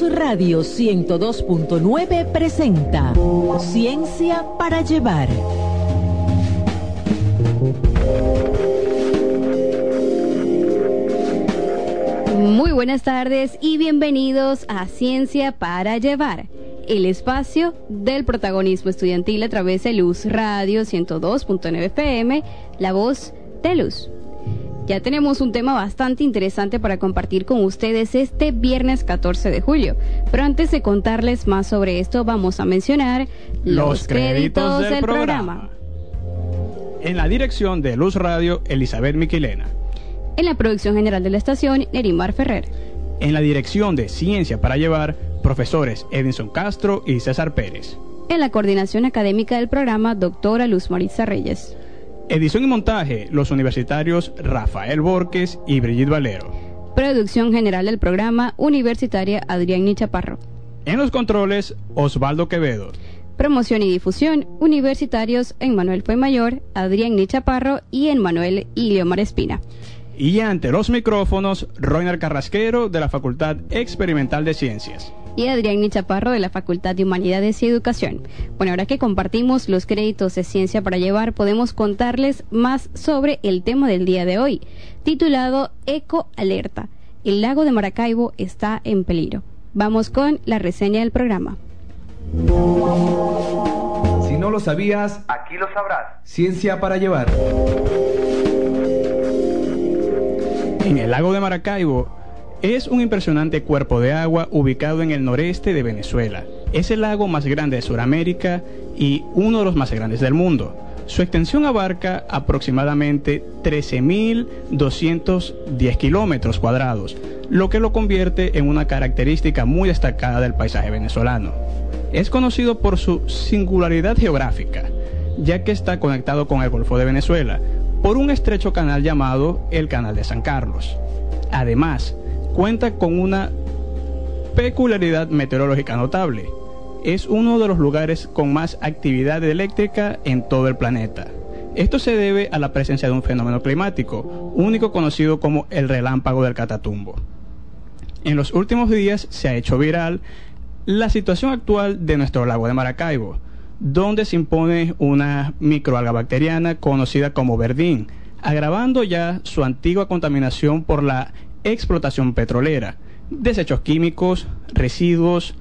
Luz Radio 102.9 presenta Ciencia para Llevar. Muy buenas tardes y bienvenidos a Ciencia para Llevar, el espacio del protagonismo estudiantil a través de Luz Radio 102.9 FM, la voz de Luz. Ya tenemos un tema bastante interesante para compartir con ustedes este viernes 14 de julio. Pero antes de contarles más sobre esto, vamos a mencionar los, créditos, del, programa. En la dirección de Luz Radio, Elizabeth Miquilena. En la producción general de la estación, Nerimar Ferrer. En la dirección de Ciencia para Llevar, profesores Edinson Castro y César Pérez. En la coordinación académica del programa, doctora Luz Maritza Reyes. Edición y montaje, los universitarios Rafael Borges y Brigitte Valero. Producción general del programa, universitaria Adrián Nichaparro. En los controles, Osvaldo Quevedo. Promoción y difusión, universitarios Manuel Mayor, Adrián Nichaparro y Manuel Iliomar Espina. Y ante los micrófonos, Roiner Carrasquero de la Facultad Experimental de Ciencias y Adrián Nichaparro de la Facultad de Humanidades y Educación. Bueno, ahora que compartimos los créditos de ciencia para llevar, podemos contarles más sobre el tema del día de hoy, titulado Eco Alerta. El lago de Maracaibo está en peligro. Vamos con la reseña del programa. Si no lo sabías, aquí lo sabrás. Ciencia para llevar. En el lago de Maracaibo es un impresionante cuerpo de agua ubicado en el noreste de Venezuela. Es el lago más grande de Sudamérica y uno de los más grandes del mundo. Su extensión abarca aproximadamente 13.210 kilómetros cuadrados, lo que lo convierte en una característica muy destacada del paisaje venezolano. Es conocido por su singularidad geográfica, ya que está conectado con el Golfo de Venezuela por un estrecho canal llamado el Canal de San Carlos. Además, cuenta con una peculiaridad meteorológica notable. Es uno de los lugares con más actividad eléctrica en todo el planeta. Esto se debe a la presencia de un fenómeno climático, único conocido como el relámpago del Catatumbo. En los últimos días se ha hecho viral la situación actual de nuestro lago de Maracaibo, donde se impone una microalga bacteriana conocida como verdín, agravando ya su antigua contaminación por la explotación petrolera, desechos químicos, residuos,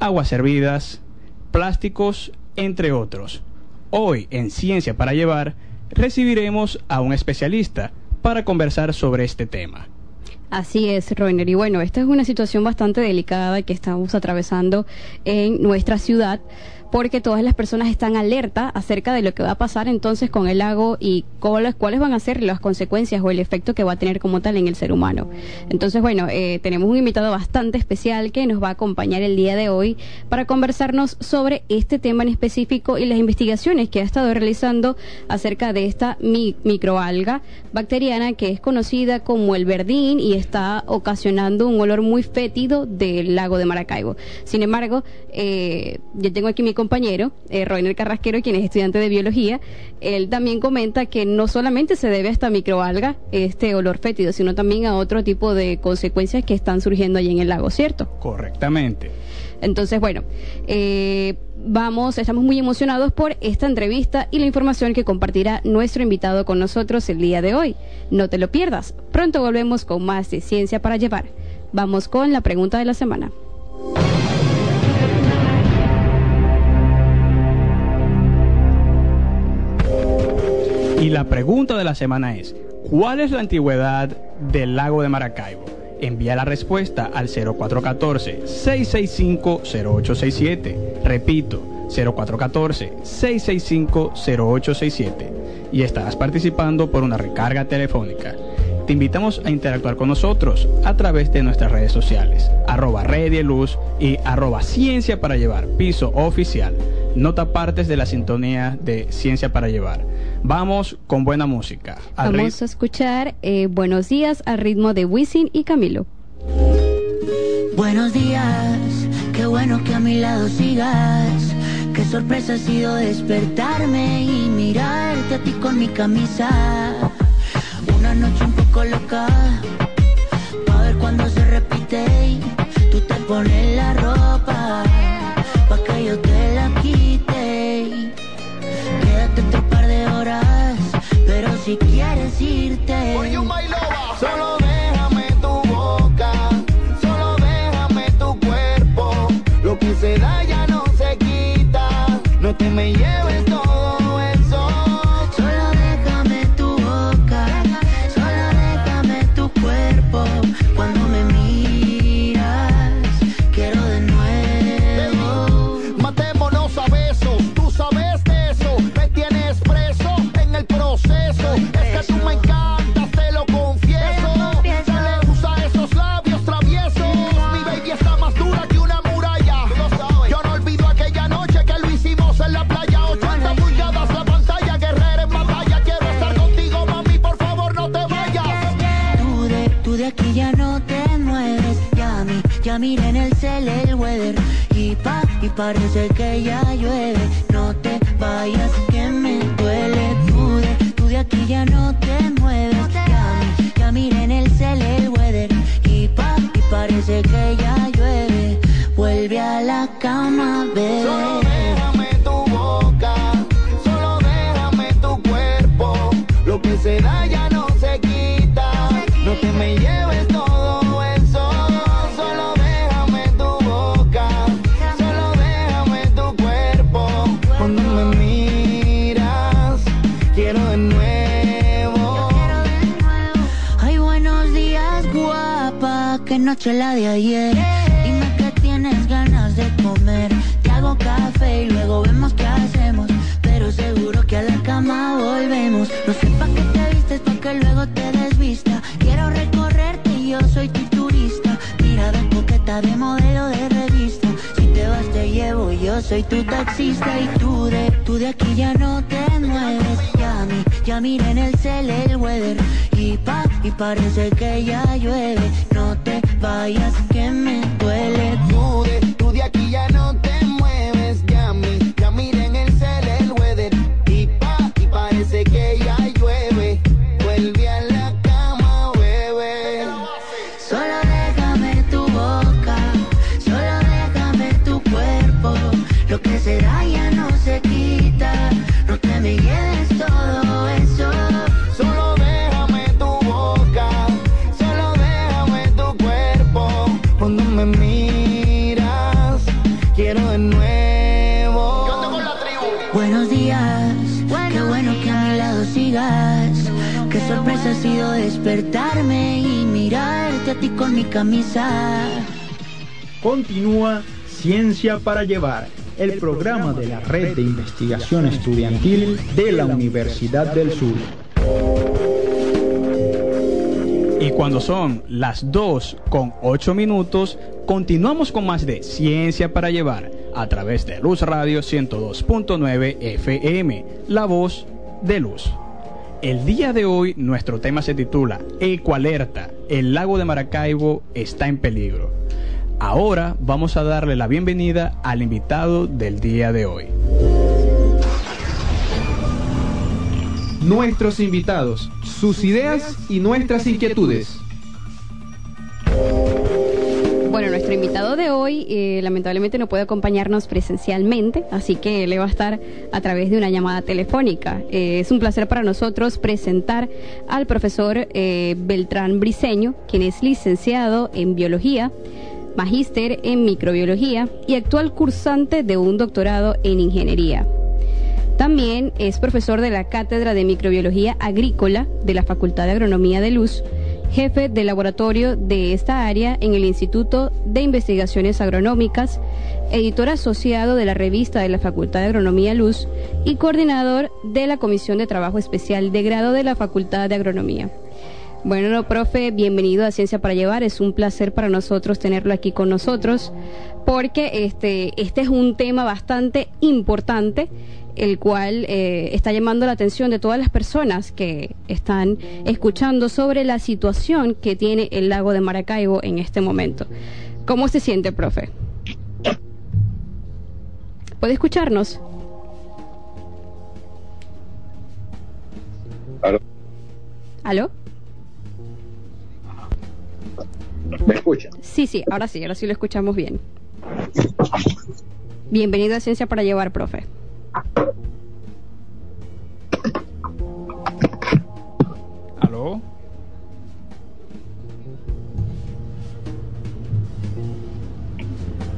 aguas servidas, plásticos, entre otros. Hoy en Ciencia para Llevar recibiremos a un especialista para conversar sobre este tema. Así es, Roiner. Y bueno, esta es una situación bastante delicada que estamos atravesando en nuestra ciudad porque todas las personas están alerta acerca de lo que va a pasar entonces con el lago y cuáles, van a ser las consecuencias o el efecto que va a tener como tal en el ser humano. Entonces, bueno, eh, tenemos un invitado bastante especial que nos va a acompañar el día de hoy para conversarnos sobre este tema en específico y las investigaciones que ha estado realizando acerca de esta microalga bacteriana que es conocida como el verdín y está ocasionando un olor muy fétido del lago de Maracaibo. Sin embargo, eh, yo tengo aquí mi compañero, eh, Roiner Carrasquero, quien es estudiante de biología, él también comenta que no solamente se debe a esta microalga, este olor fétido, sino también a otro tipo de consecuencias que están surgiendo allí en el lago, ¿cierto? Correctamente. Entonces, bueno, eh, vamos, estamos muy emocionados por esta entrevista y la información que compartirá nuestro invitado con nosotros el día de hoy. No te lo pierdas. Pronto volvemos con más de Ciencia para Llevar. Vamos con la pregunta de la semana. Y la pregunta de la semana es, ¿cuál es la antigüedad del lago de Maracaibo? Envía la respuesta al 0414-665-0867. Repito, 0414-665-0867. Y estarás participando por una recarga telefónica. Te invitamos a interactuar con nosotros a través de nuestras redes sociales, arroba Luz y arroba Ciencia para Llevar, piso oficial. Nota partes de la sintonía de Ciencia para Llevar. Vamos con buena música. Vamos a escuchar eh, Buenos días al ritmo de Wisin y Camilo. Buenos días, qué bueno que a mi lado sigas. Qué sorpresa ha sido despertarme y mirarte a ti con mi camisa. Una noche un poco colocada. Pa' ver cuando se repite tú te pones la ropa. Pa' que yo te la quite. Quédate otro par de horas, pero si quieres irte. Solo mi camisa. Continúa Ciencia para Llevar, el programa de la Red de Investigación Estudiantil de la Universidad del Sur. Y cuando son las 2 con 8 minutos, continuamos con más de Ciencia para Llevar a través de Luz Radio 102.9 FM, la voz de luz. El día de hoy nuestro tema se titula Ecoalerta, el lago de Maracaibo está en peligro. Ahora vamos a darle la bienvenida al invitado del día de hoy. Nuestros invitados, sus ideas y nuestras inquietudes. Nuestro invitado de hoy eh, lamentablemente no puede acompañarnos presencialmente, así que le va a estar a través de una llamada telefónica. Eh, es un placer para nosotros presentar al profesor eh, Beltrán Briceño, quien es licenciado en biología, magíster en microbiología y actual cursante de un doctorado en ingeniería. También es profesor de la Cátedra de Microbiología Agrícola de la Facultad de Agronomía de Luz, jefe de laboratorio de esta área en el Instituto de Investigaciones Agronómicas, editor asociado de la revista de la Facultad de Agronomía Luz y coordinador de la Comisión de Trabajo Especial de Grado de la Facultad de Agronomía. Bueno, no, profe, bienvenido a Ciencia para Llevar. Es un placer para nosotros tenerlo aquí con nosotros, porque este, este es un tema bastante importante el cual eh, está llamando la atención de todas las personas que están escuchando sobre la situación que tiene el lago de Maracaibo en este momento. ¿Cómo se siente, profe? ¿Puede escucharnos? ¿Aló? ¿Aló? ¿Me escucha? Sí, sí, ahora sí, ahora sí lo escuchamos bien. Bienvenido a Ciencia para Llevar, profe. ¿Aló?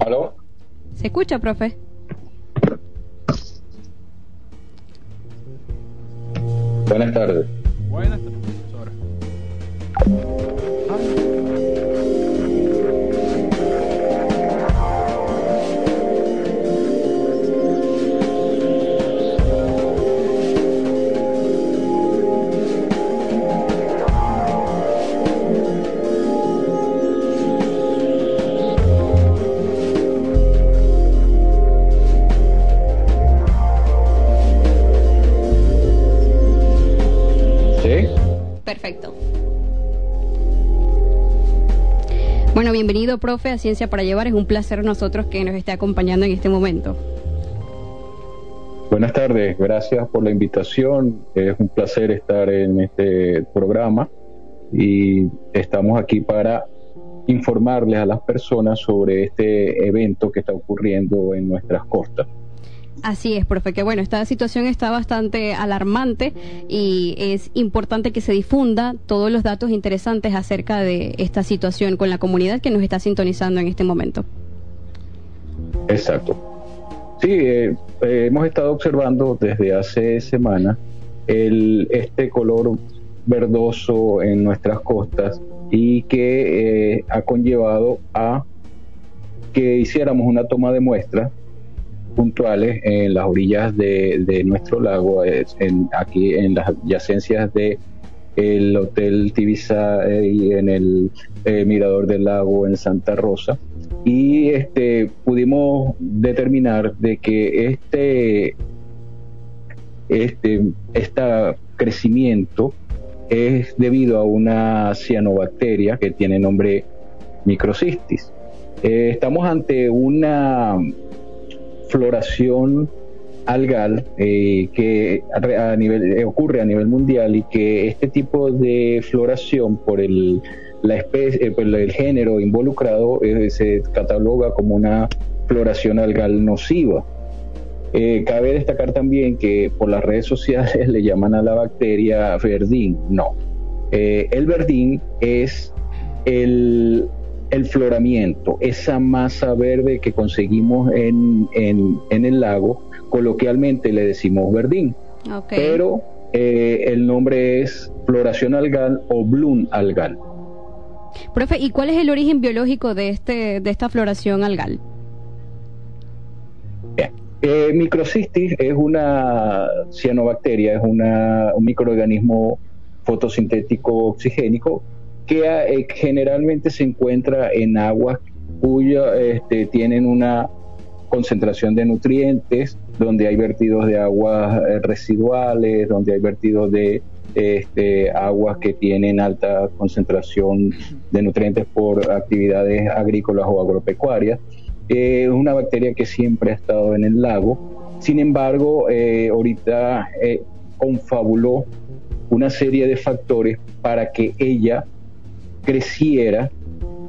¿Aló? ¿Se escucha, profe? Buenas tardes. Buenas tardes, profesora. Bienvenido, profe, a Ciencia para Llevar. Es un placer nosotros que nos esté acompañando en este momento. Buenas tardes, gracias por la invitación. Es un placer estar en este programa y estamos aquí para informarles a las personas sobre este evento que está ocurriendo en nuestras costas. Así es, profe, que bueno, esta situación está bastante alarmante y es importante que se difunda todos los datos interesantes acerca de esta situación con la comunidad que nos está sintonizando en este momento. Exacto. Sí, eh, eh, hemos estado observando desde hace semanas el, este color verdoso en nuestras costas y que eh, ha conllevado a que hiciéramos una toma de muestras puntuales en las orillas de, nuestro lago, aquí en las adyacencias de el Hotel Tibisa y en el eh, Mirador del Lago en Santa Rosa y este pudimos determinar de que este este este crecimiento es debido a una cianobacteria que tiene nombre microcistis. Eh, estamos ante una floración algal eh, que eh, ocurre a nivel mundial y que este tipo de floración por el, la especie, por el género involucrado se cataloga como una floración algal nociva. cabe destacar también que por las redes sociales le llaman a la bacteria verdín. No. el verdín es el el floramiento, esa masa verde que conseguimos en, en, el lago, coloquialmente le decimos verdín. Pero eh, el nombre es floración algal o bloom algal. Profe, ¿y cuál es el origen biológico de, este, de esta floración algal? Eh, microcistis es una cianobacteria, es una, un microorganismo fotosintético oxigénico que eh, generalmente se encuentra en aguas cuyas este, tienen una concentración de nutrientes, donde hay vertidos de aguas eh, residuales, donde hay vertidos de este, aguas que tienen alta concentración de nutrientes por actividades agrícolas o agropecuarias. Eh, es una bacteria que siempre ha estado en el lago. Sin embargo, ahorita confabuló una serie de factores para que ella creciera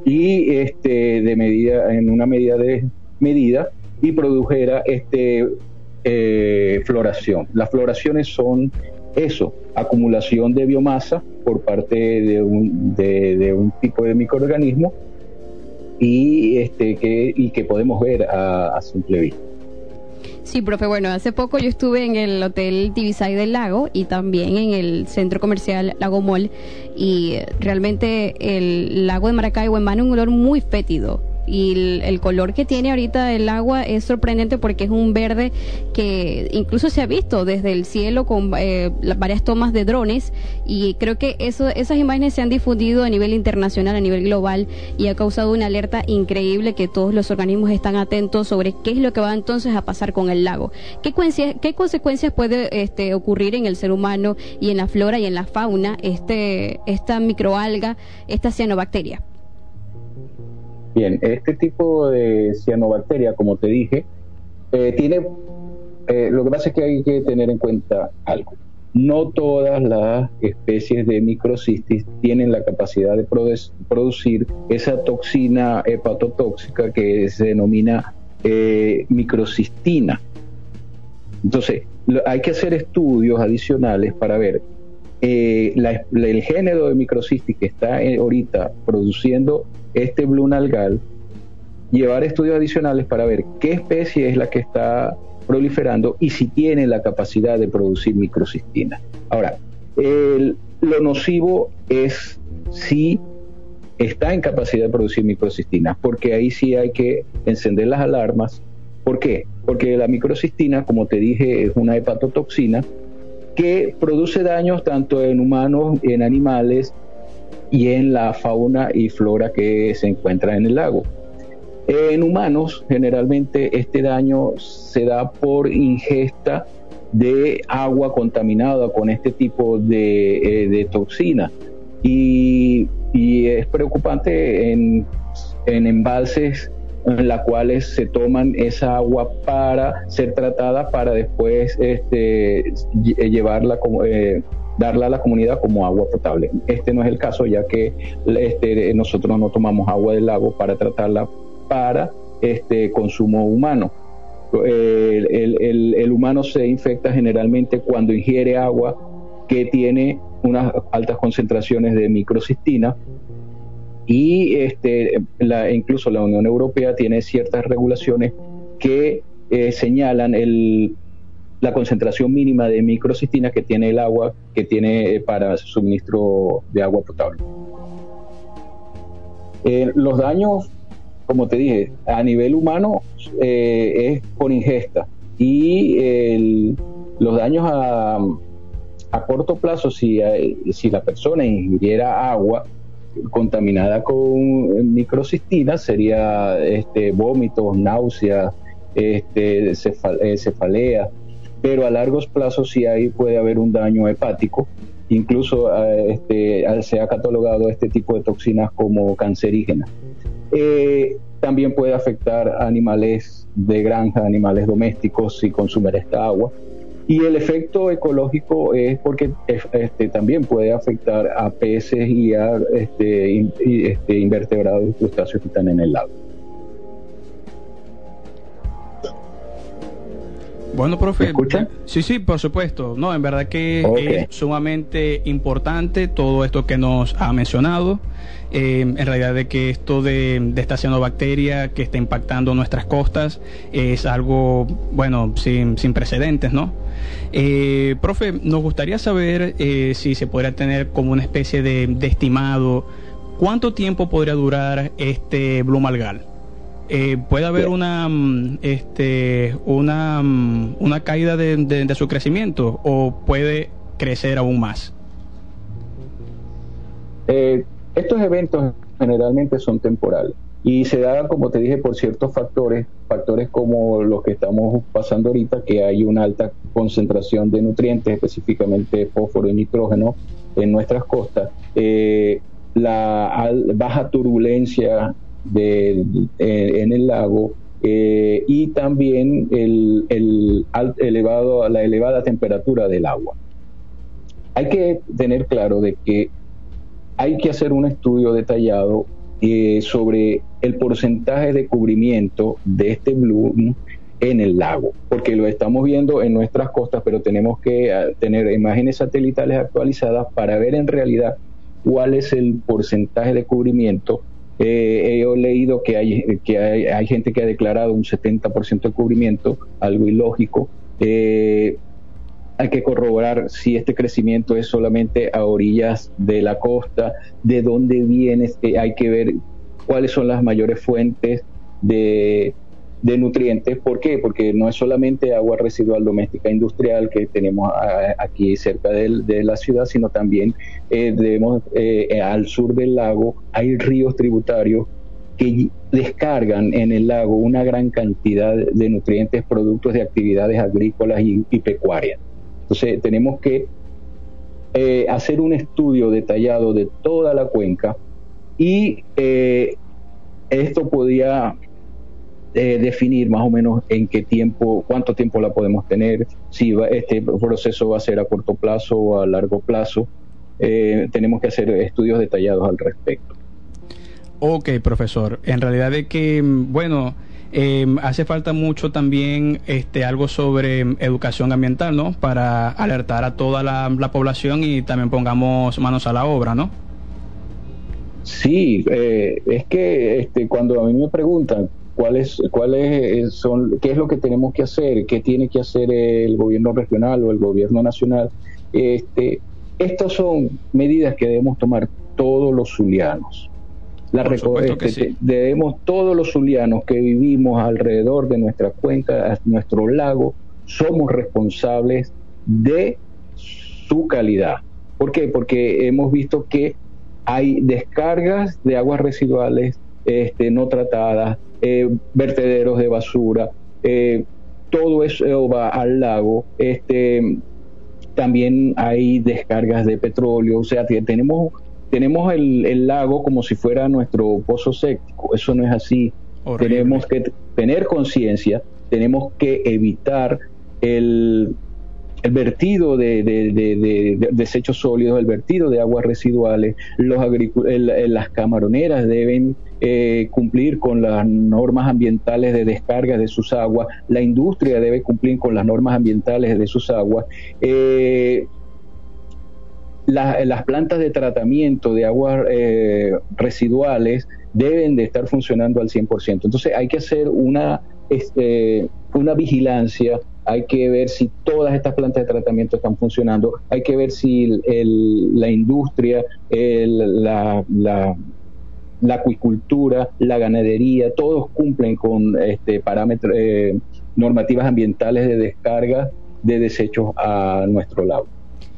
y este, de medida, en una medida de medida y produjera este, eh, floración. Las floraciones son eso, acumulación de biomasa por parte de un, de, un tipo de microorganismo y, este, que, y que podemos ver a, a simple vista. Sí, profe, bueno, hace poco yo estuve en el Hotel Tibisay del Lago y también en el Centro Comercial Lago Mall y realmente el lago de Maracaibo emana un olor muy fétido y el, color que tiene ahorita el agua es sorprendente porque es un verde que incluso se ha visto desde el cielo con eh, varias tomas de drones y creo que eso, esas imágenes se han difundido a nivel internacional, a nivel global y ha causado una alerta increíble que todos los organismos están atentos sobre qué es lo que va entonces a pasar con el lago. ¿Qué, qué consecuencias puede este, ocurrir en el ser humano y en la flora y en la fauna este, esta microalga, esta cianobacteria? Bien, este tipo de cianobacteria, como te dije, eh, tiene, eh, lo que pasa es que hay que tener en cuenta algo. No todas las especies de microcistis tienen la capacidad de producir esa toxina hepatotóxica que se denomina eh, microcistina. Entonces, hay que hacer estudios adicionales para ver el género de microcistis que está ahorita produciendo este Blue Nalgal, llevar estudios adicionales para ver qué especie es la que está proliferando y si tiene la capacidad de producir microcistina. Ahora, lo nocivo es si está en capacidad de producir microcistina, porque ahí sí hay que encender las alarmas. ¿Por qué? Porque la microcistina, como te dije, es una hepatotoxina que produce daños tanto en humanos, en animales y en la fauna y flora que se encuentra en el lago. En humanos, generalmente este daño se da por ingesta de agua contaminada con este tipo de, eh, toxina. Y, es preocupante en, en embalses en las cuales se toman esa agua para ser tratada para después este, llevarla como, eh, darla a la comunidad como agua potable. Este no es el caso ya que este, nosotros no tomamos agua del lago para tratarla para este consumo humano. El, humano se infecta generalmente cuando ingiere agua que tiene unas altas concentraciones de microcistina y este, incluso la Unión Europea tiene ciertas regulaciones que eh, señalan el, la concentración mínima de microcistina que tiene el agua que tiene eh, para suministro de agua potable. Eh, los daños, como te dije, a nivel humano eh, es por ingesta y los daños a, a corto plazo, si, si la persona ingiriera agua contaminada con microcistina, sería este, vómitos, náuseas, este, cefalea pero a largos plazos sí ahí puede haber un daño hepático. Incluso eh, este, se ha catalogado este tipo de toxinas como cancerígenas. Eh, también puede afectar animales de granja, animales domésticos si consumen esta agua. Y el efecto ecológico es porque este, también puede afectar a peces y a este, este, invertebrados y crustáceos que están en el lago. Bueno, profe. ¿Me Sí, sí, por supuesto. No, en verdad que es sumamente importante todo esto que nos ha mencionado. Eh, en realidad de que esto de, de, esta cianobacteria que está impactando nuestras costas es algo, bueno, sin, sin precedentes, ¿no? Eh, profe, nos gustaría saber eh, si se podría tener como una especie de, de estimado cuánto tiempo podría durar este Blumalgal. Eh, puede haber una mm, este una mm, una caída de, su crecimiento o puede crecer aún más. Eh, estos eventos generalmente son temporales y se dan como te dije por ciertos factores factores como los que estamos pasando ahorita que hay una alta concentración de nutrientes específicamente fósforo y nitrógeno en nuestras costas. Eh, la baja turbulencia de, en el lago eh, y también el, el elevado, la elevada temperatura del agua. Hay que tener claro de que hay que hacer un estudio detallado eh, sobre el porcentaje de cubrimiento de este bloom en el lago, porque lo estamos viendo en nuestras costas, pero tenemos que tener imágenes satelitales actualizadas para ver en realidad cuál es el porcentaje de cubrimiento eh, he leído que hay, que hay, gente que ha declarado un 70% de cubrimiento, algo ilógico. Eh, hay que corroborar si este crecimiento es solamente a orillas de la costa, de dónde viene, eh, hay que ver cuáles son las mayores fuentes de, de nutrientes. ¿Por qué? Porque no es solamente agua residual doméstica industrial que tenemos aquí cerca de, la ciudad, sino también eh, debemos, eh, al sur del lago hay ríos tributarios que descargan en el lago una gran cantidad de nutrientes productos de actividades agrícolas y, pecuarias. Entonces tenemos que eh, hacer un estudio detallado de toda la cuenca y esto podía definir más o menos en qué tiempo, cuánto tiempo la podemos tener, si este proceso va a ser a corto plazo o a largo plazo. Eh, tenemos que hacer estudios detallados al respecto. Ok, profesor. En realidad es que, bueno, em, hace falta mucho también este, algo sobre educación ambiental, ¿no? Para alertar a toda la, población y también pongamos manos a la obra, ¿no? Sí, eh, es que este, cuando a mí me preguntan cuáles cuáles son qué es lo que tenemos que hacer qué tiene que hacer el gobierno regional o el gobierno nacional. Este estas son medidas que debemos tomar todos los zulianos. La este, debemos todos los zulianos que vivimos alrededor de nuestra cuenca nuestro lago somos responsables de su calidad. ¿por qué? porque hemos visto que hay descargas de aguas residuales este, no tratadas eh, vertederos de basura, eh, todo eso va al lago. Este, también hay descargas de petróleo, o sea, tenemos tenemos el, el lago como si fuera nuestro pozo séptico. Eso no es así. Horrible. Tenemos que tener conciencia, tenemos que evitar el, el vertido de, de- de- de- de desechos sólidos, el vertido de aguas residuales. Los el- las camaroneras deben eh, cumplir con las normas ambientales de descarga de sus aguas. La industria debe cumplir con las normas ambientales de sus aguas. Eh, la- las plantas de tratamiento de aguas eh, residuales deben de estar funcionando al 100%. Entonces hay que hacer una, este, una vigilancia, hay que ver si todas estas plantas de tratamiento están funcionando, hay que ver si la industria, el- la, la- la acuicultura, la ganadería, todos cumplen con este, parámetros, eh, normativas ambientales de descarga de desechos a nuestro lago.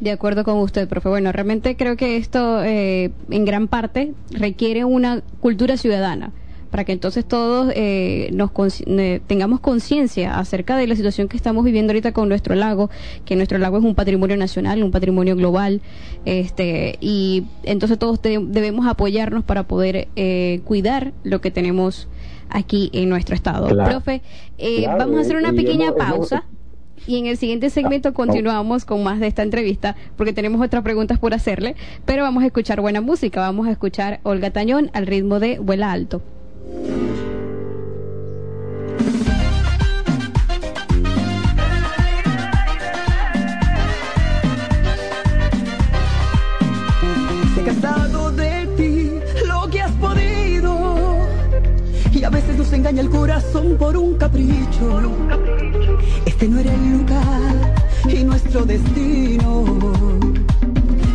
De acuerdo con usted, profe. Bueno, realmente creo que esto eh, en gran parte requiere una cultura ciudadana para que entonces todos eh, nos eh, tengamos conciencia acerca de la situación que estamos viviendo ahorita con nuestro lago, que nuestro lago es un patrimonio nacional, un patrimonio global, este y entonces todos debemos apoyarnos para poder eh, cuidar lo que tenemos aquí en nuestro estado. Claro. Profe, eh, Claro, vamos a hacer una pequeña pausa. Y en el siguiente segmento Ah, continuamos con más de esta entrevista porque tenemos otras preguntas por hacerle, pero vamos a escuchar buena música, vamos a escuchar Olga Tañón al ritmo de Vuela Alto. Destino.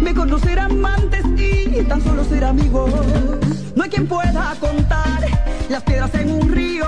Mejor no ser amantes y tan solo ser amigos. No hay quien pueda contar las piedras en un río,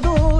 no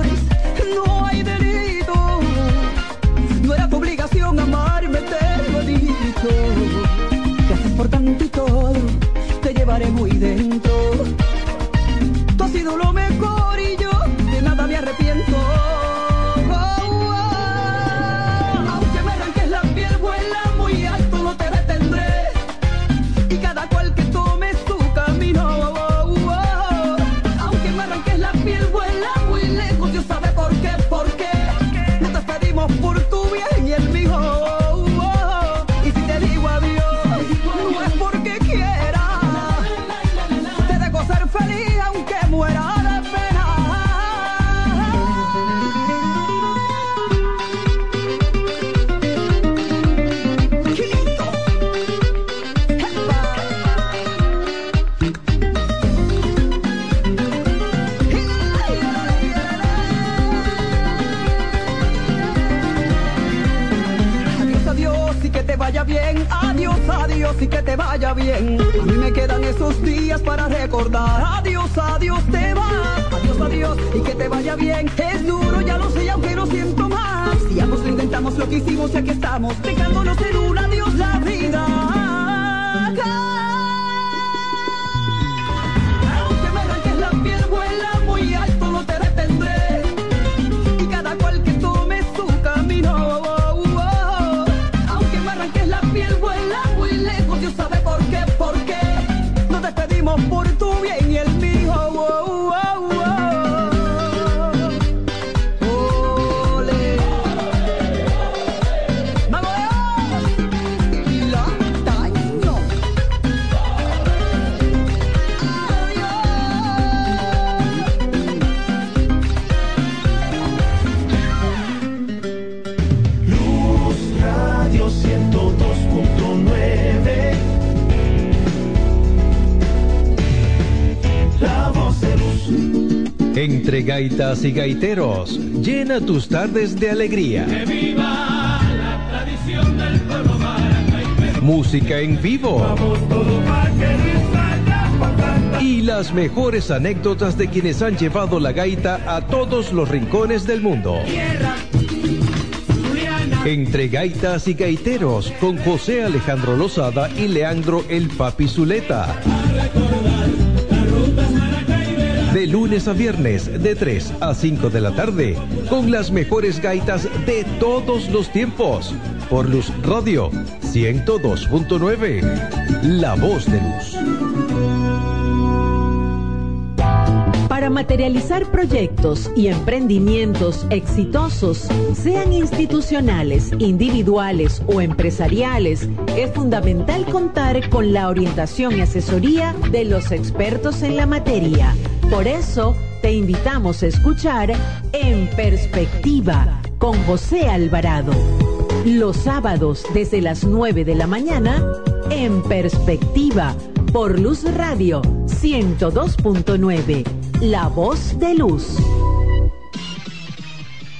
Gaitas y gaiteros, llena tus tardes de alegría. ¡Que viva la tradición del pueblo Música en vivo. Vamos todos para que y las mejores anécdotas de quienes han llevado la gaita a todos los rincones del mundo. Entre gaitas y gaiteros con José Alejandro Lozada y Leandro El Papi Zuleta. De lunes a viernes, de 3 a 5 de la tarde, con las mejores gaitas de todos los tiempos. Por Luz Radio 102.9, La Voz de Luz. Para materializar proyectos y emprendimientos exitosos, sean institucionales, individuales o empresariales, es fundamental contar con la orientación y asesoría de los expertos en la materia. Por eso, te invitamos a escuchar En Perspectiva con José Alvarado. Los sábados desde las 9 de la mañana, En Perspectiva, por Luz Radio 102.9 la voz de luz.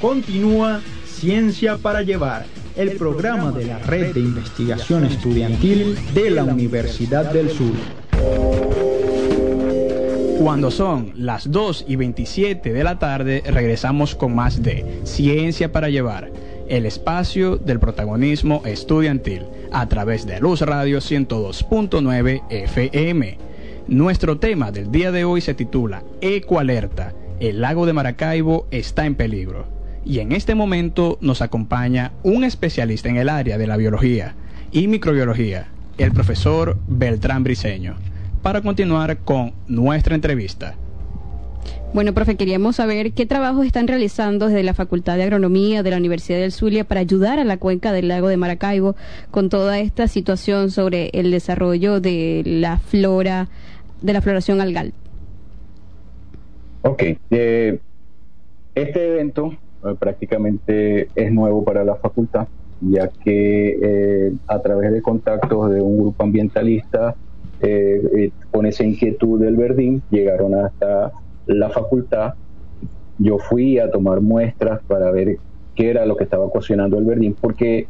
Continúa Ciencia para Llevar, el programa de la Red de Investigación Estudiantil de la Universidad del Sur. Cuando son las 2 y 27 de la tarde, regresamos con más de Ciencia para Llevar, el espacio del protagonismo estudiantil, a través de Luz Radio 102.9 FM. Nuestro tema del día de hoy se titula Ecoalerta. El lago de Maracaibo está en peligro. Y en este momento nos acompaña un especialista en el área de la biología y microbiología, el profesor Beltrán Briceño, para continuar con nuestra entrevista. Bueno, profe, queríamos saber qué trabajos están realizando desde la Facultad de Agronomía de la Universidad del Zulia para ayudar a la cuenca del lago de Maracaibo con toda esta situación sobre el desarrollo de la flora de la floración algal. Ok, eh, este evento eh, prácticamente es nuevo para la facultad, ya que eh, a través de contactos de un grupo ambientalista con esa inquietud del verdín llegaron hasta la facultad. Yo fui a tomar muestras para ver qué era lo que estaba cocinando el verdín, porque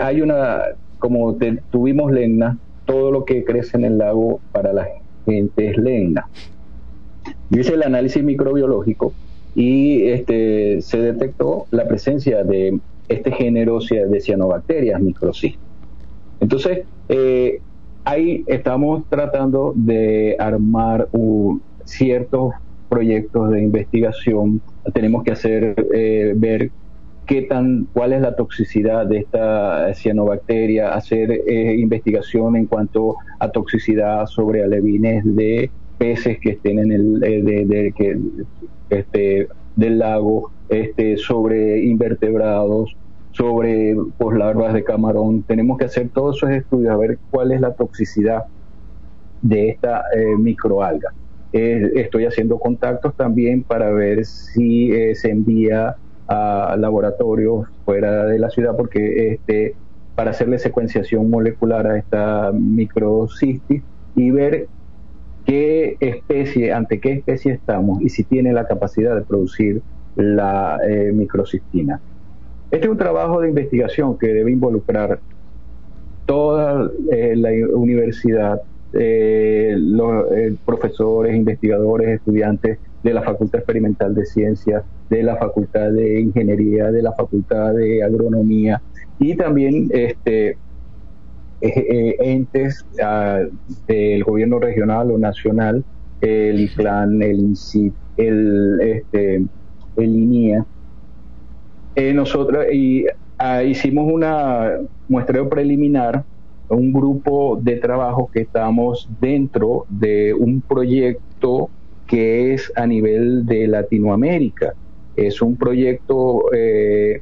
hay una, como tuvimos lena, todo lo que crece en el lago para la gente es lenda. Yo hice el análisis microbiológico y este, se detectó la presencia de este género de cianobacterias microcistas. Entonces, eh, ahí estamos tratando de armar ciertos proyectos de investigación. Tenemos que hacer eh, ver qué tan, cuál es la toxicidad de esta cianobacteria, hacer eh, investigación en cuanto a toxicidad sobre alevines de peces que estén en el eh, de, que, este, del lago, este, sobre invertebrados, sobre pues, larvas de camarón. Tenemos que hacer todos esos estudios a ver cuál es la toxicidad de esta eh, microalga. estoy haciendo contactos también para ver si se envía a laboratorios fuera de la ciudad porque este para hacerle secuenciación molecular a esta microcistis y ver qué especie, ante qué especie estamos y si tiene la capacidad de producir la eh, microcistina. Este es un trabajo de investigación que debe involucrar toda eh, la universidad, eh, los profesores, investigadores, estudiantes de la Facultad Experimental de Ciencias, de la Facultad de Ingeniería, de la Facultad de Agronomía y también este, eh, eh, entes ah, del gobierno regional o nacional, el ICLAN, el INCIT, el, este, el INIA. Eh, nosotros y, ah, hicimos una muestreo preliminar, un grupo de trabajo que estamos dentro de un proyecto que es a nivel de Latinoamérica. Es un proyecto eh,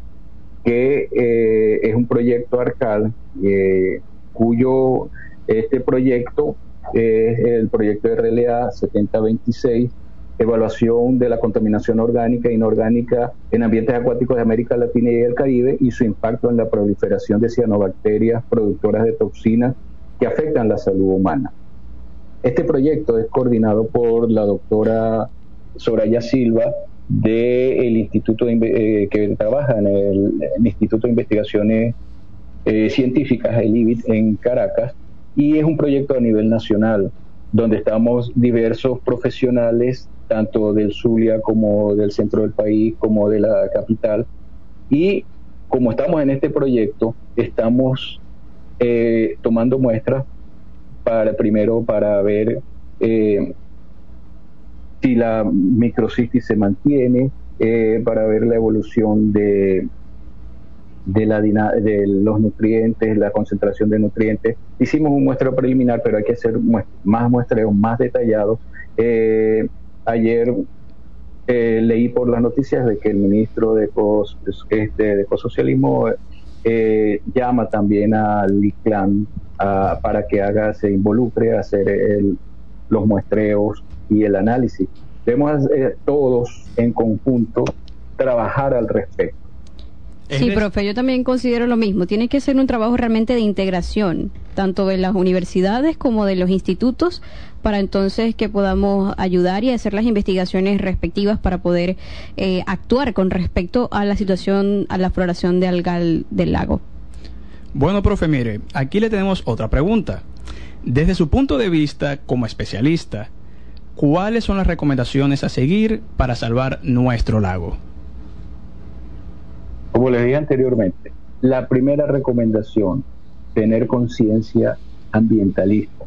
que eh, es un proyecto ARCAD, eh, cuyo este proyecto es el proyecto de RLA 7026, evaluación de la contaminación orgánica e inorgánica en ambientes acuáticos de América Latina y el Caribe y su impacto en la proliferación de cianobacterias productoras de toxinas que afectan la salud humana. Este proyecto es coordinado por la doctora Soraya Silva del Instituto de eh, que trabaja en el, el Instituto de Investigaciones eh, Científicas, el IBIT, en Caracas, y es un proyecto a nivel nacional, donde estamos diversos profesionales, tanto del Zulia como del centro del país, como de la capital, y como estamos en este proyecto, estamos eh, tomando muestras para primero para ver eh, si la microcistis se mantiene, eh, para ver la evolución de, de, la, de los nutrientes, la concentración de nutrientes. Hicimos un muestreo preliminar, pero hay que hacer más muestreos más detallados. Ayer eh, leí por las noticias de que el ministro de, este, de Ecosocialismo eh, llama también al ICLAN a- para que haga, se involucre a hacer el- los muestreos y el análisis. Debemos eh, todos en conjunto trabajar al respecto. Sí, profe, yo también considero lo mismo. Tiene que ser un trabajo realmente de integración, tanto de las universidades como de los institutos, para entonces que podamos ayudar y hacer las investigaciones respectivas para poder eh, actuar con respecto a la situación, a la floración de algal del lago. Bueno, profe, mire, aquí le tenemos otra pregunta. Desde su punto de vista como especialista, ¿cuáles son las recomendaciones a seguir para salvar nuestro lago? Como les dije anteriormente, la primera recomendación, tener conciencia ambientalista,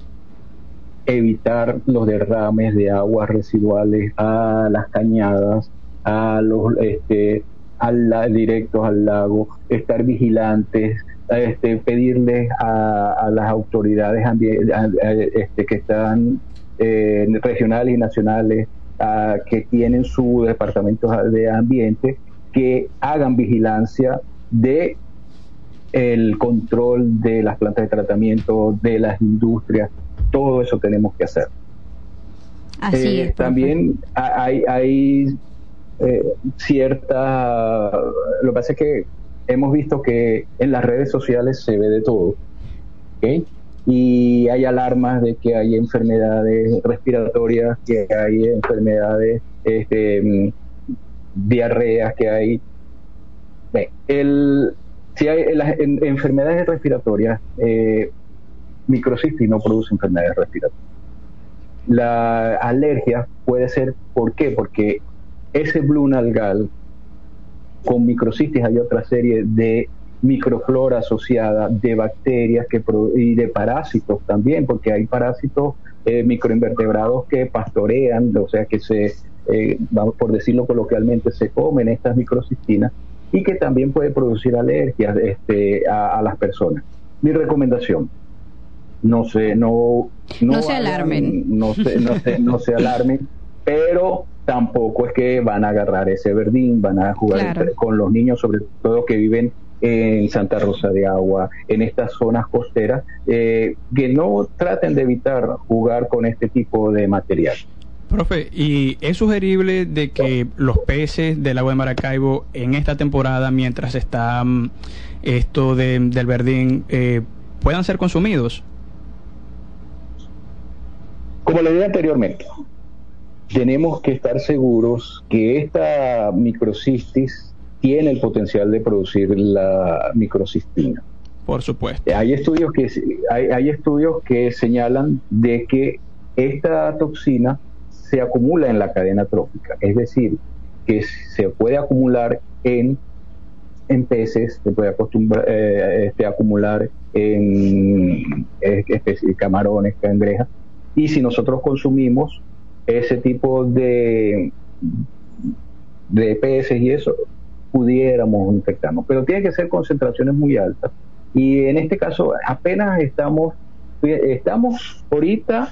evitar los derrames de aguas residuales a las cañadas, a los este, al, la- directos al lago, estar vigilantes, este, pedirles a, a las autoridades a- a- este, que están eh, regionales y nacionales a- que tienen su departamento de ambiente que hagan vigilancia de el control de las plantas de tratamiento, de las industrias, todo eso tenemos que hacer. Así Eh, es. también ha- hay, hay eh, cierta... Lo que pasa es que hemos visto que en las redes sociales se ve de todo. Y hay alarmas de que hay enfermedades respiratorias, que hay enfermedades, este, diarreas, que hay... El, si hay enfermedades respiratorias, eh, microcistis no produce enfermedades respiratorias la alergia puede ser, ¿por qué? Porque ese blue algal con microcistis hay otra serie de microflora asociada de bacterias que y de parásitos también, porque hay parásitos eh, microinvertebrados que pastorean, o sea que se, eh, vamos por decirlo coloquialmente, se comen estas microcistinas y que también puede producir alergias este, a, a las personas. Mi recomendación, no se, no, No se hagan- alarmen. no se, no se, no se alarmen, pero tampoco es que van a agarrar ese verdín, van a jugar Claro. entre- con los niños, sobre todo que viven en Santa Rosa de Agua, en estas zonas costeras, eh, que no traten de evitar jugar con este tipo de material. Profe, ¿y es sugerible de que los peces del lago de Maracaibo en esta temporada, mientras está mm, esto de- del verdín, eh, puedan ser consumidos? Como le dije anteriormente, tenemos que estar seguros que esta microcistis tiene el potencial de producir la microcistina. Por supuesto. Hay estudios que hay, hay estudios que señalan de que esta toxina se acumula en la cadena trófica, es decir, que se puede acumular en en peces, se puede acostumbrar, eh, este, acumular en especies- camarones, cangrejas, y si nosotros consumimos ese tipo de, de peces y eso, pudiéramos infectarnos, pero tiene que ser concentraciones muy altas. Y en este caso apenas estamos, estamos ahorita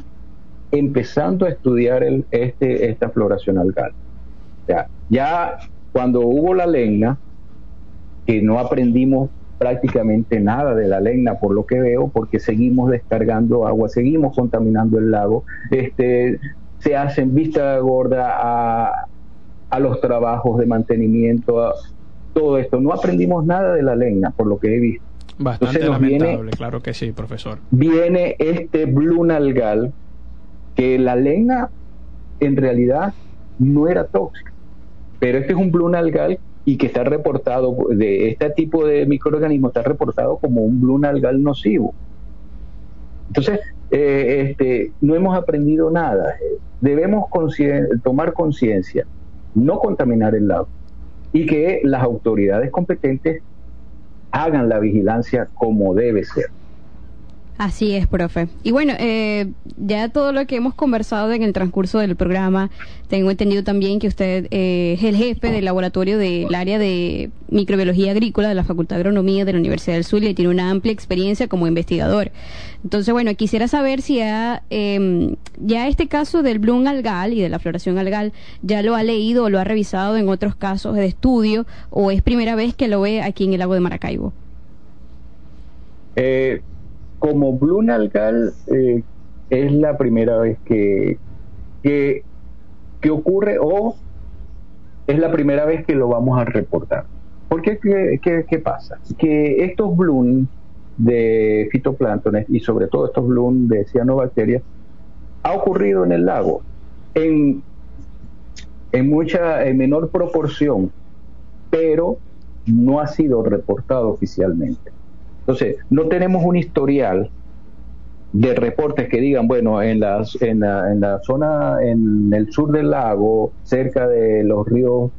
empezando a estudiar el, este, esta floración algal. Sea, ya cuando hubo la legna, que no aprendimos prácticamente nada de la legna por lo que veo, porque seguimos descargando agua, seguimos contaminando el lago, este, se hacen vista gorda a, a los trabajos de mantenimiento, a todo esto. No aprendimos nada de la legna por lo que he visto. Bastante Entonces nos viene- lamentable, claro que sí, profesor. viene este blue nalgal que la legna en realidad no era tóxica. Pero este es un blue algal y que está reportado, de este tipo de microorganismo está reportado como un blue algal nocivo. Entonces, eh, este, no hemos aprendido nada. Debemos tomar conciencia, no contaminar el lago y que las autoridades competentes hagan la vigilancia como debe ser. Así es, profe. Y bueno, eh, ya todo lo que hemos conversado en el transcurso del programa, tengo entendido también que usted eh, es el jefe del laboratorio del área de microbiología agrícola de la Facultad de Agronomía de la Universidad del Zulia y tiene una amplia experiencia como investigador. Entonces, bueno, quisiera saber si ha, eh, ya este caso del bloom algal y de la floración algal, ya lo ha leído o lo ha revisado en otros casos de estudio o es primera vez que lo ve aquí en el lago de Maracaibo. Eh, como Blue Nalgal eh, es la primera vez que, que, ocurre o es la primera vez que lo vamos a reportar. ¿Por qué? ¿Qué, pasa? Que estos blooms de fitoplancton y sobre todo estos blooms de cianobacterias ha ocurrido en el lago en, en mucha en menor proporción, pero no ha sido reportado oficialmente. Entonces, no tenemos un historial de reportes que digan, bueno, en, en, la, en la zona, en el sur del lago, cerca de los ríos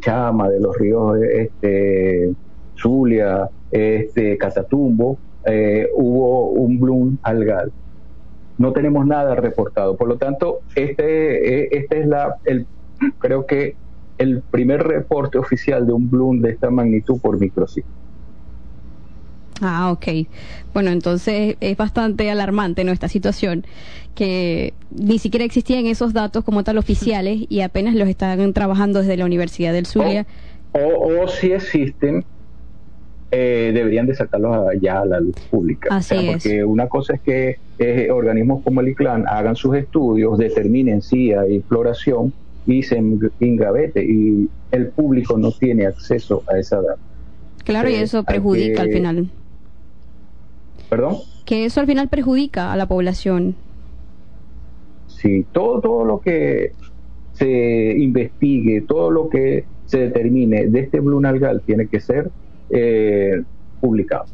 Chama, de los ríos este, Zulia, este, Catatumbo, eh, hubo un bloom algal. No tenemos nada reportado. Por lo tanto, este, eh, este es la, el, creo que el primer reporte oficial de un bloom de esta magnitud por microciclo. Ah, ok. Bueno, entonces es bastante alarmante nuestra situación, que ni siquiera existían esos datos como tal oficiales y apenas los están trabajando desde la Universidad del Zulia. O, si existen, eh, deberían de sacarlos ya a la luz pública. Así porque una cosa es que eh, organismos como el ICLAN hagan sus estudios, determinen si hay floración y se engavete y el público no tiene acceso a esa data. Claro, y eso perjudica al final. ¿Perdón? Que eso al final perjudica a la población. Sí, todo, todo lo que se investigue, todo lo que se determine de este Blue Nalgal tiene que ser eh, publicado.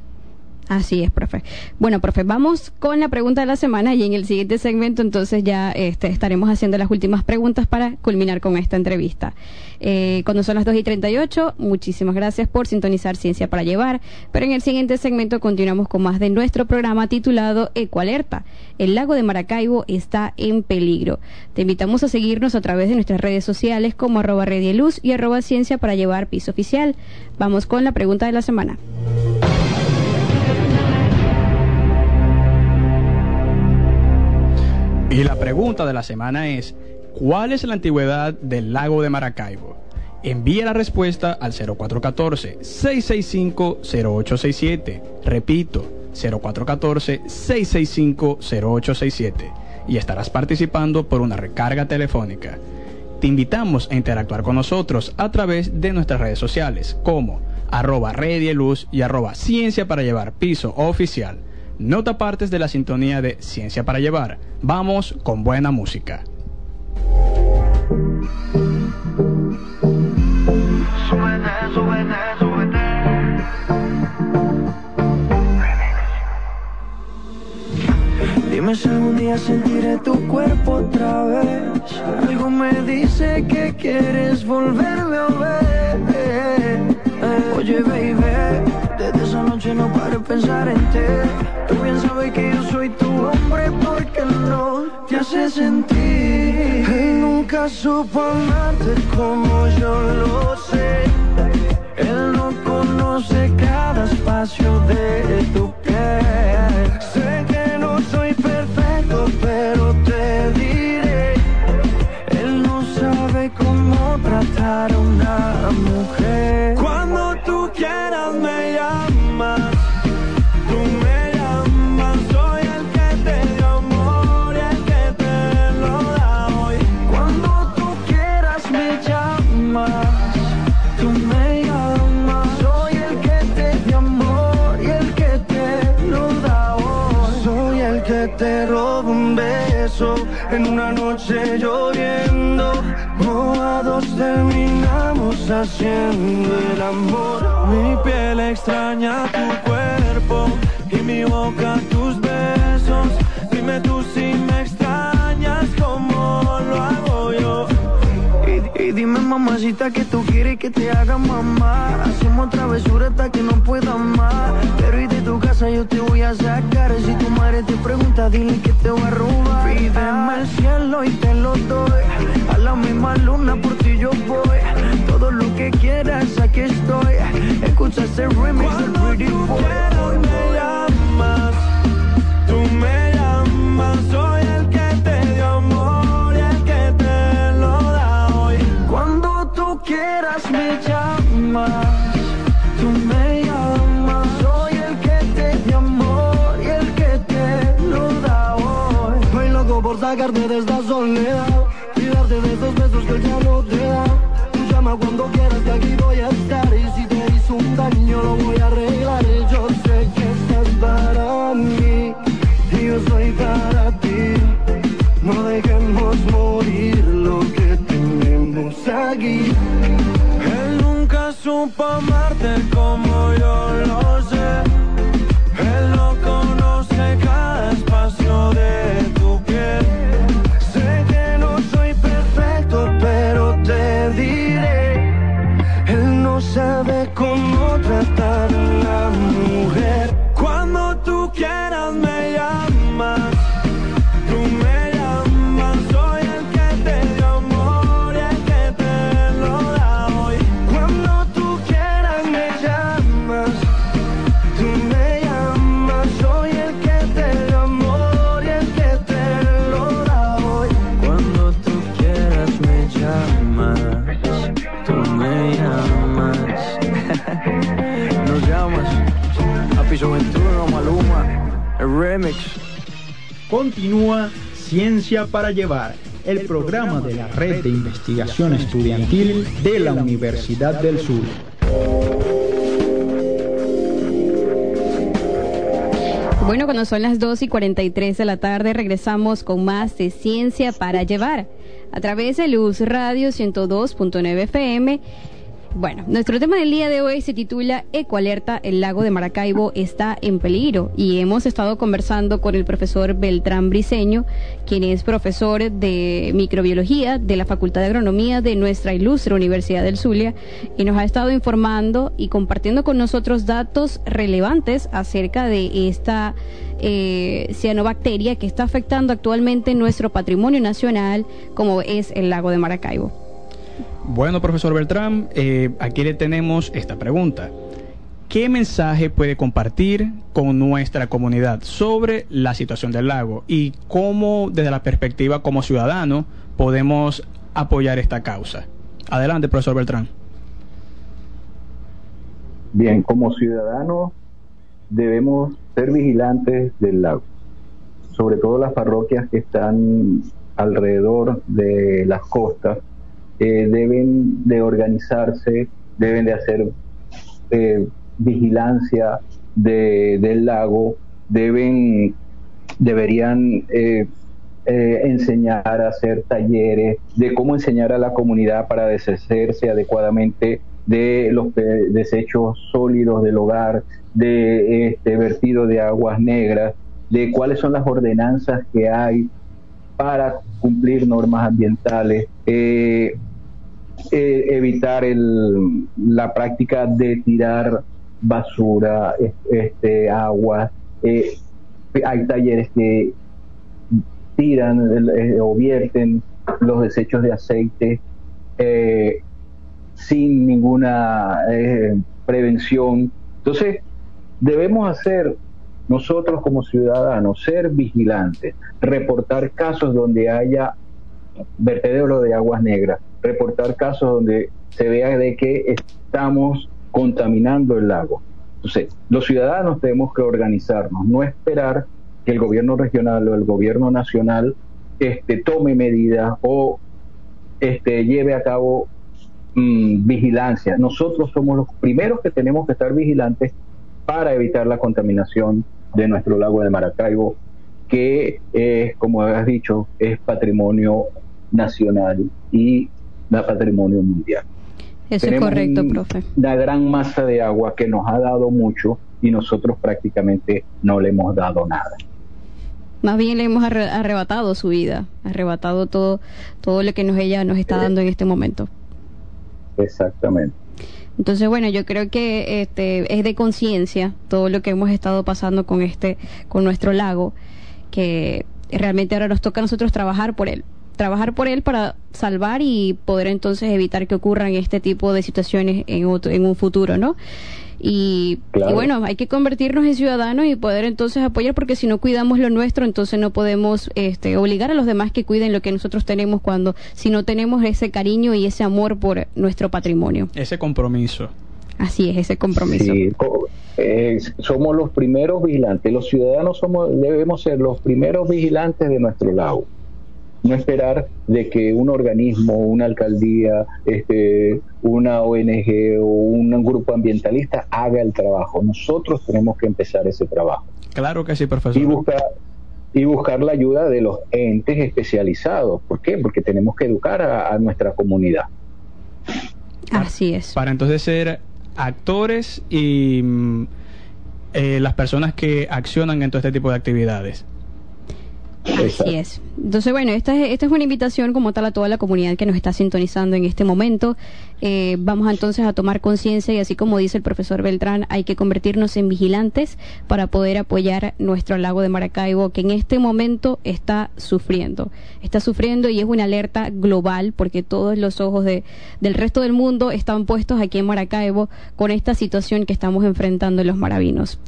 Así es, profe. Bueno, profe, vamos con la pregunta de la semana y en el siguiente segmento entonces ya este, estaremos haciendo las últimas preguntas para culminar con esta entrevista. Eh, cuando son las 2 y 38, muchísimas gracias por sintonizar Ciencia para Llevar, pero en el siguiente segmento continuamos con más de nuestro programa titulado Ecoalerta. El lago de Maracaibo está en peligro. Te invitamos a seguirnos a través de nuestras redes sociales como arroba Redieluz y arroba Ciencia para Llevar Piso Oficial. Vamos con la pregunta de la semana. Y la pregunta de la semana es, ¿cuál es la antigüedad del lago de Maracaibo? Envía la respuesta al 0414-665-0867. Repito, 0414-665-0867. Y estarás participando por una recarga telefónica. Te invitamos a interactuar con nosotros a través de nuestras redes sociales como arroba Luz y arroba Ciencia para Llevar Piso Oficial. No te apartes de la sintonía de Ciencia para Llevar. Vamos con buena música. Dime si algún día sentiré tu cuerpo otra vez. Algo me dice que quieres volverme a ver. Oye, baby, noche no paro de pensar en ti. Tú bien sabes que yo soy tu hombre porque no te hace sentir. Él nunca supo amarte como yo lo sé. Él no conoce cada espacio de tu piel. Sé que no soy perfecto, pero te diré. Él no sabe cómo tratar a una mujer. Cuando tú quieras me llamas. Noche lloviendo. Oh, dos terminamos haciendo el amor. Mi piel extraña tu cuerpo y mi boca tus besos. Mamacita que tú quieres que te haga mamá. Hacemos travesura hasta que no pueda más. Pero y de tu casa yo te voy a sacar. Si tu madre te pregunta, dile que te voy a robar. Pídeme el cielo y te lo doy. A la misma luna por ti yo voy. Todo lo que quieras, aquí estoy. Escucha ese remix del Pretty Boy. me llamas, me llamas, tú me llamas. Soy el que te dio amor y el que te lo da hoy. Estoy loco por sacarte de esta soledad y de esos besos que ya no te da. Tú llama cuando quieras que aquí voy a estar y si te hizo un daño lo voy a arreglar. Yo sé que estás para mí y yo soy para ti. No dejemos morir lo que tenemos aquí. Supo amarte como yo remix. Continúa Ciencia para Llevar, el programa de la Red de Investigación Estudiantil de la Universidad del Sur. Bueno, cuando son las 2 y 43 de la tarde, regresamos con más de Ciencia para Llevar a través de Luz Radio 102.9 FM. Bueno, nuestro tema del día de hoy se titula Ecoalerta, el lago de Maracaibo está en peligro y hemos estado conversando con el profesor Beltrán Briceño, quien es profesor de microbiología de la Facultad de Agronomía de nuestra ilustre Universidad del Zulia y nos ha estado informando y compartiendo con nosotros datos relevantes acerca de esta eh, cianobacteria que está afectando actualmente nuestro patrimonio nacional como es el lago de Maracaibo. Bueno, profesor Beltrán, eh, aquí le tenemos esta pregunta. ¿Qué mensaje puede compartir con nuestra comunidad sobre la situación del lago y cómo, desde la perspectiva como ciudadano, podemos apoyar esta causa? Adelante, profesor Beltrán. Bien, como ciudadanos debemos ser vigilantes del lago, sobre todo las parroquias que están alrededor de las costas, eh, deben de organizarse, deben de hacer eh, vigilancia de, del lago, deben, deberían eh, eh, enseñar a hacer talleres de cómo enseñar a la comunidad para deshacerse adecuadamente de los desechos sólidos del hogar, de este vertido de aguas negras, de cuáles son las ordenanzas que hay para cumplir normas ambientales, eh, eh, evitar el, la práctica de tirar basura, es- este, aguas. eh, hay talleres que tiran eh, o vierten los desechos de aceite eh, sin ninguna eh, prevención. Entonces, debemos hacer nosotros como ciudadanos, ser vigilantes, reportar casos donde haya vertedero de aguas negras, reportar casos donde se vea de que estamos contaminando el lago. Entonces, los ciudadanos tenemos que organizarnos, no esperar que el gobierno regional o el gobierno nacional este, tome medidas o este, lleve a cabo mm, vigilancia. Nosotros somos los primeros que tenemos que estar vigilantes para evitar la contaminación de nuestro lago de Maracaibo, que es, como has dicho, es patrimonio nacional y da patrimonio mundial. Eso Tenemos es correcto, un- profe. Una gran masa de agua que nos ha dado mucho y nosotros prácticamente no le hemos dado nada. Más bien le hemos arre- arrebatado su vida, arrebatado todo, todo lo que nos ella nos está dando en este momento. Exactamente. Entonces, bueno, yo creo que este es de conciencia todo lo que hemos estado pasando con este, con nuestro lago, que realmente ahora nos toca a nosotros trabajar por él, trabajar por él para salvar y poder entonces evitar que ocurran este tipo de situaciones en otro, en un futuro, ¿no? Y, Claro. y bueno, hay que convertirnos en ciudadanos y poder entonces apoyar, porque si no cuidamos lo nuestro, entonces no podemos este, obligar a los demás que cuiden lo que nosotros tenemos cuando, si no tenemos ese cariño y ese amor por nuestro patrimonio. Ese compromiso. Así es, ese compromiso. Sí, eh, somos los primeros vigilantes. Los ciudadanos somos, debemos ser los primeros vigilantes de nuestro lago. No esperar de que un organismo, una alcaldía, este, una ONG o un grupo ambientalista haga el trabajo. Nosotros tenemos que empezar ese trabajo Claro que sí, profesor. y buscar y buscar la ayuda de los entes especializados. ¿Por qué? Porque tenemos que educar a- a nuestra comunidad. Así es. Para entonces ser actores y mm, eh, las personas que accionan en todo este tipo de actividades. Así es. Entonces, bueno, esta es, esta es una invitación como tal a toda la comunidad que nos está sintonizando en este momento. Eh, vamos entonces a tomar conciencia y así como dice el profesor Beltrán, hay que convertirnos en vigilantes para poder apoyar nuestro lago de Maracaibo que en este momento está sufriendo. Está sufriendo y es una alerta global porque todos los ojos de, del resto del mundo están puestos aquí en Maracaibo con esta situación que estamos enfrentando en los maravinos.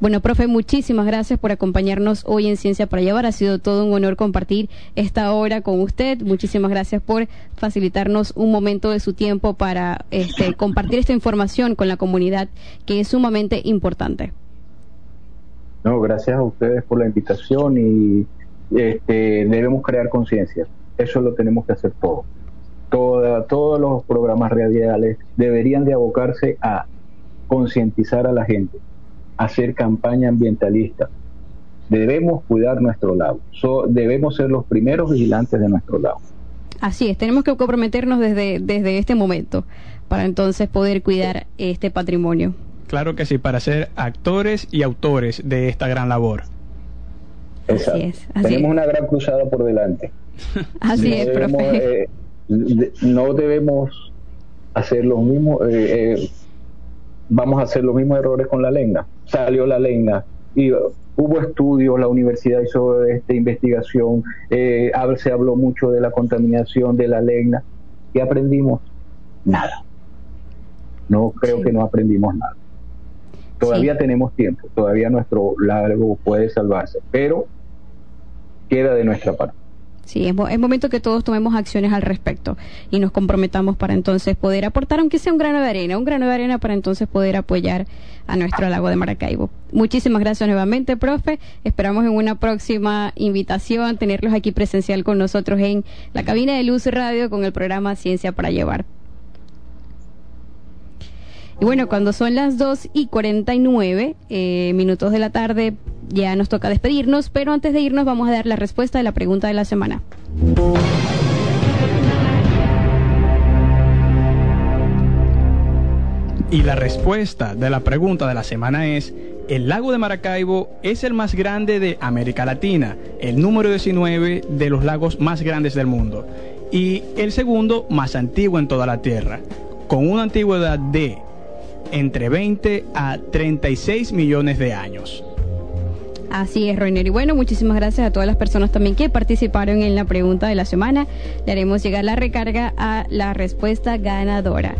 Bueno, profe, muchísimas gracias por acompañarnos hoy en Ciencia para Llevar. Ha sido todo un honor compartir esta hora con usted. Muchísimas gracias por facilitarnos un momento de su tiempo para este, compartir esta información con la comunidad que es sumamente importante. No, gracias a ustedes por la invitación y este, debemos crear conciencia. Eso lo tenemos que hacer todos. Toda, todos los programas radiales deberían de abocarse a concientizar a la gente, hacer campaña ambientalista. Debemos cuidar nuestro lago. So- debemos ser los primeros vigilantes de nuestro lago. Así es, tenemos que comprometernos desde, desde este momento para entonces poder cuidar este patrimonio. Claro que sí, para ser actores y autores de esta gran labor. Exacto. es, así Tenemos es. una gran cruzada por delante. Así no es, debemos, profe. eh, de- no debemos hacer los mismos eh, eh, vamos a hacer los mismos errores con la lengna salió la lengna y hubo estudios la universidad hizo esta investigación eh, se habló mucho de la contaminación de la lengna y aprendimos nada. No creo Sí. que no aprendimos nada. Todavía tenemos tiempo todavía nuestro lago puede salvarse pero queda de nuestra parte Sí, es, es momento que todos tomemos acciones al respecto y nos comprometamos para entonces poder aportar, aunque sea un grano de arena, un grano de arena para entonces poder apoyar a nuestro lago de Maracaibo. Muchísimas gracias nuevamente, profe. Esperamos en una próxima invitación tenerlos aquí presencial con nosotros en la cabina de Luz Radio con el programa Ciencia para Llevar. Y bueno, cuando son las 2 y 49 eh, minutos de la tarde, ya nos toca despedirnos, pero antes de irnos vamos a dar la respuesta de la pregunta de la semana. Y la respuesta de la pregunta de la semana es, el lago de Maracaibo es el más grande de América Latina, el número 19 de los lagos más grandes del mundo, y el segundo más antiguo en toda la Tierra, con una antigüedad de entre 20 a 36 millones de años. Así es, Roiner. Y bueno, muchísimas gracias a todas las personas también que participaron en la pregunta de la semana. Le haremos llegar la recarga a la respuesta ganadora.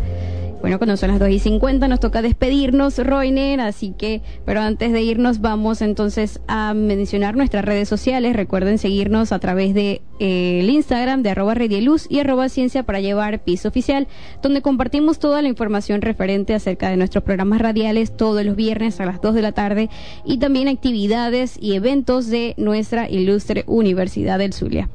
Bueno, cuando son las 2 y 50 nos toca despedirnos, Roiner, así que, pero antes de irnos vamos entonces a mencionar nuestras redes sociales. Recuerden seguirnos a través de eh, el Instagram de arroba Redieluz y arroba Ciencia para Llevar Piso Oficial, donde compartimos toda la información referente acerca de nuestros programas radiales todos los viernes a las 2 de la tarde y también actividades y eventos de nuestra ilustre Universidad del Zulia.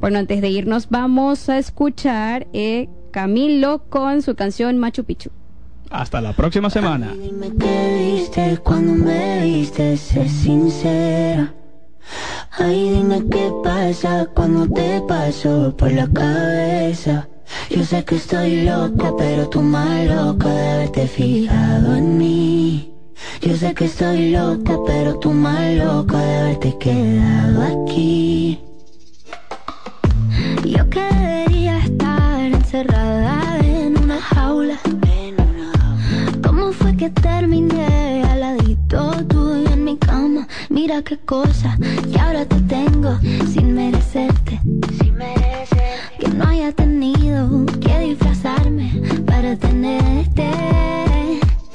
Bueno, antes de irnos vamos a escuchar eh, Camilo con su canción Machu Picchu. Hasta la próxima semana. Me te viste cuando me viste, sé sincera. Ay, dime qué pasa cuando te paso por la cabeza. Yo sé que estoy loca, pero tú más loca de haberte fijado en mí. Yo sé que estoy loca, pero tú más loca de haberte quedado aquí. mira qué cosa que ahora te tengo sin merecerte. Sin merecerte. Que no haya tenido que disfrazarme para tenerte.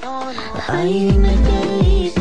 No. Ay, dime feliz.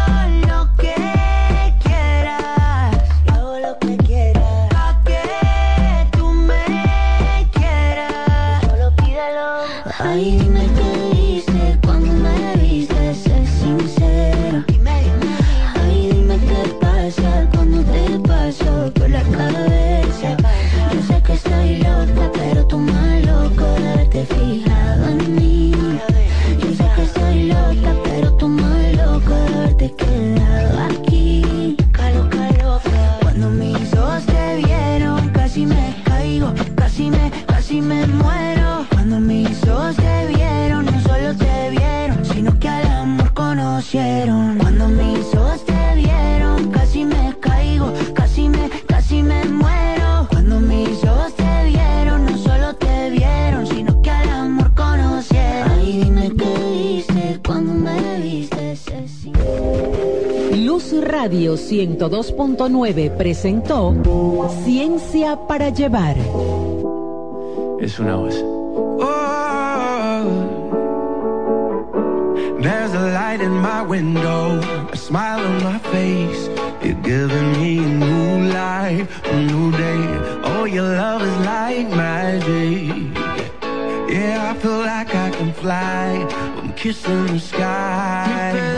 102.9 presentó Ciencia para Llevar. Es una voz. Oh, there's a light in my window, a smile on my face. You're giving me a new life, a new day. Oh, your love is like magic. Yeah, I feel like I can fly. I'm kissing the sky.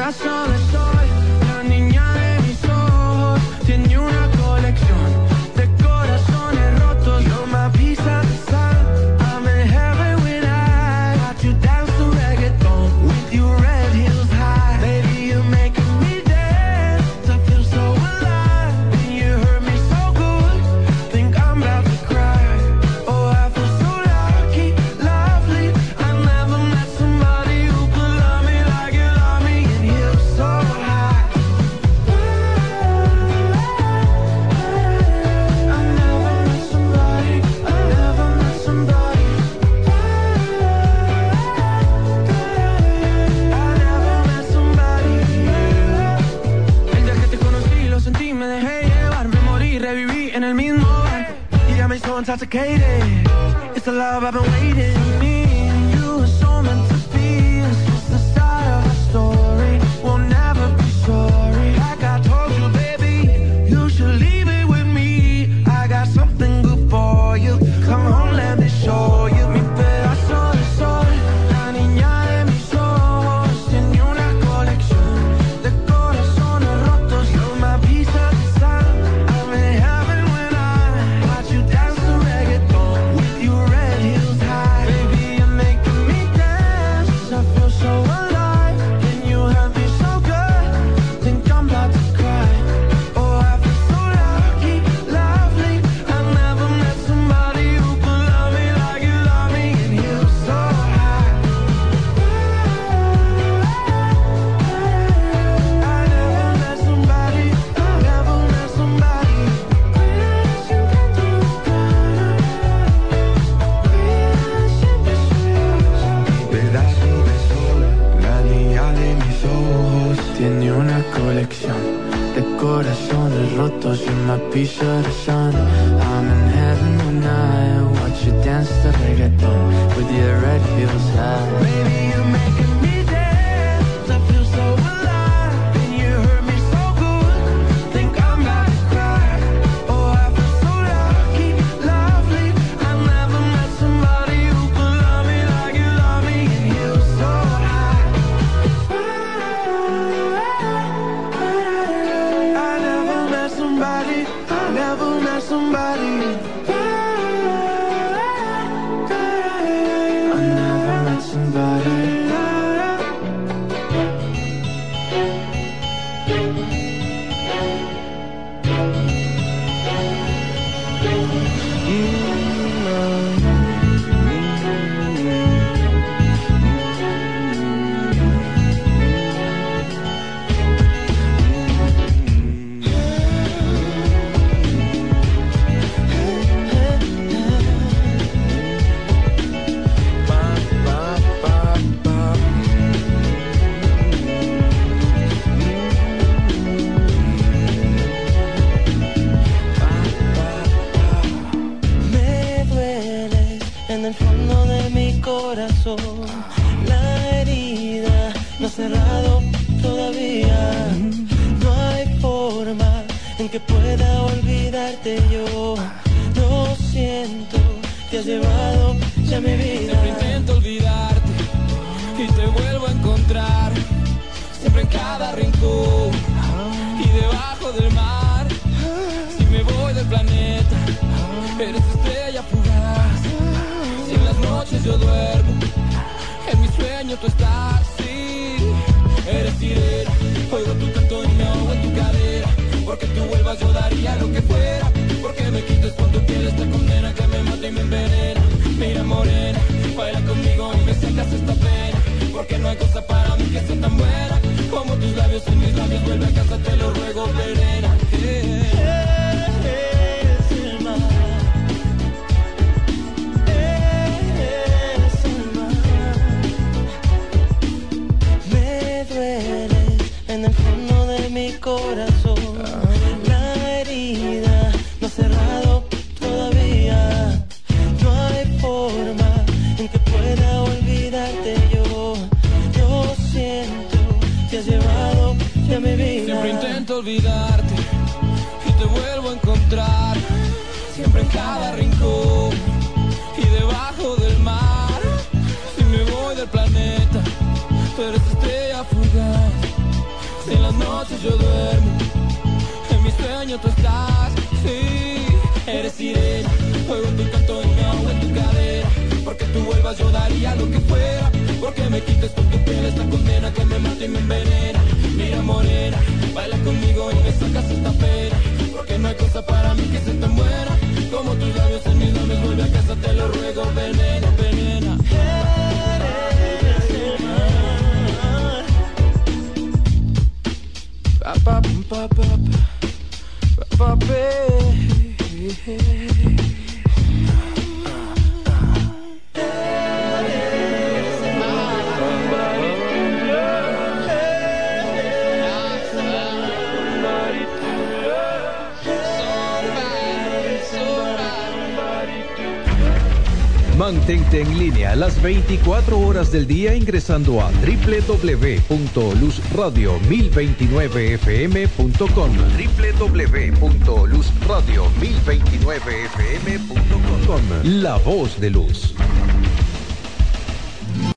Intoxicated, it's the love I've been waiting ingresando a www.luzradio1029fm.com www.luzradio1029fm.com La voz de luz.